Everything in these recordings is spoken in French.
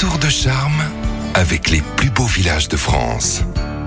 tour de charme avec les plus beaux villages de France.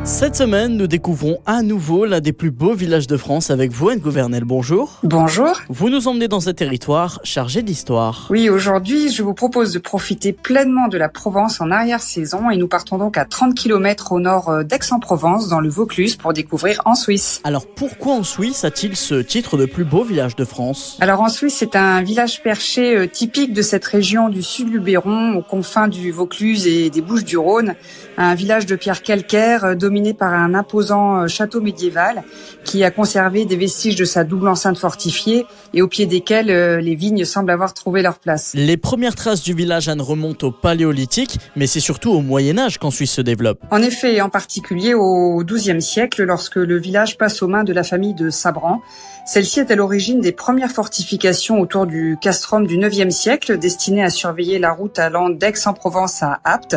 Cette semaine, nous découvrons à nouveau l'un des plus beaux villages de France avec vous, Anne Gouvernel. Bonjour. Bonjour. Vous nous emmenez dans un territoire chargé d'histoire. Oui, aujourd'hui, je vous propose de profiter pleinement de la Provence en arrière-saison et nous partons donc à 30 km au nord euh, d'Aix-en-Provence, dans le Vaucluse, pour découvrir en Suisse. Alors pourquoi en Suisse a-t-il ce titre de plus beau village de France? Alors en Suisse, c'est un village perché euh, typique de cette région du sud du Luberon, aux confins du Vaucluse et des Bouches-du-Rhône. Un village de pierre calcaire euh, dominé par un imposant euh, château médiéval qui a conservé des vestiges de sa double enceinte fortifiée et au pied desquels euh, les vignes semblent avoir trouvé leur place. Les premières traces du village Anne remontent au Paléolithique, mais c'est surtout au Moyen Âge qu'en Suisse se développe. En effet, en particulier au XIIe siècle, lorsque le village passe aux mains de la famille de Sabran. Celle-ci est à l'origine des premières fortifications autour du castrum du IXe siècle, destinées à surveiller la route allant d'Aix-en-Provence à Apt.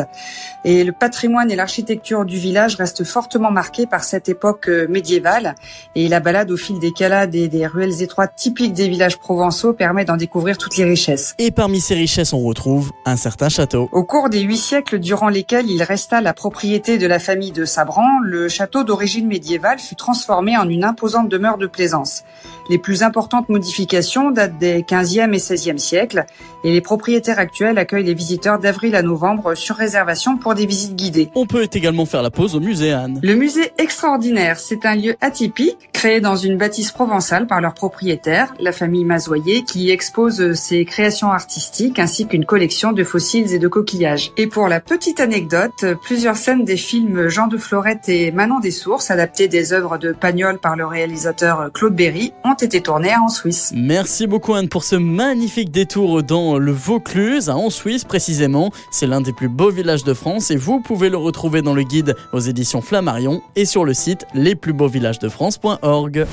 Et le patrimoine et l'architecture du village restent fortement marqués par cette époque euh, médiévale. Et la balade au fil des calades et des ruelles étroites typiques des villages provençaux permet d'en découvrir toutes les richesses. Et parmi ces richesses, on retrouve un certain château. Au cours des huit siècles durant lesquels il resta la propriété de la famille de Sabran, le château d'origine médiévale fut transformé en une imposante demeure de plaisance. Les plus importantes modifications datent des 15e et 16e siècles et les propriétaires actuels accueillent les visiteurs d'avril à novembre sur réservation pour des visites guidées. On peut également faire la pause au musée Anne. Le musée extraordinaire, c'est un lieu atypique créé dans une bâtisse provençale par leur propriétaire, la famille Mazoyer, qui expose ses créations artistiques ainsi qu'une collection de fossiles et de coquillages. Et pour la petite anecdote, plusieurs scènes des films Jean de Florette et Manon des Sources, adaptés des œuvres de Pagnol par le réalisateur Claude Berry, ont été tournées en Suisse. Merci beaucoup Anne pour ce magnifique détour dans le Vaucluse, en Suisse précisément. C'est l'un des plus beaux villages de France et vous pouvez le retrouver dans le guide aux éditions Flammarion et sur le site lesplusbeauxvillagesdefrance.org.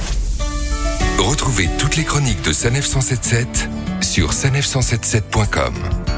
Retrouvez toutes les chroniques de Sanef 177 sur sanef177.com.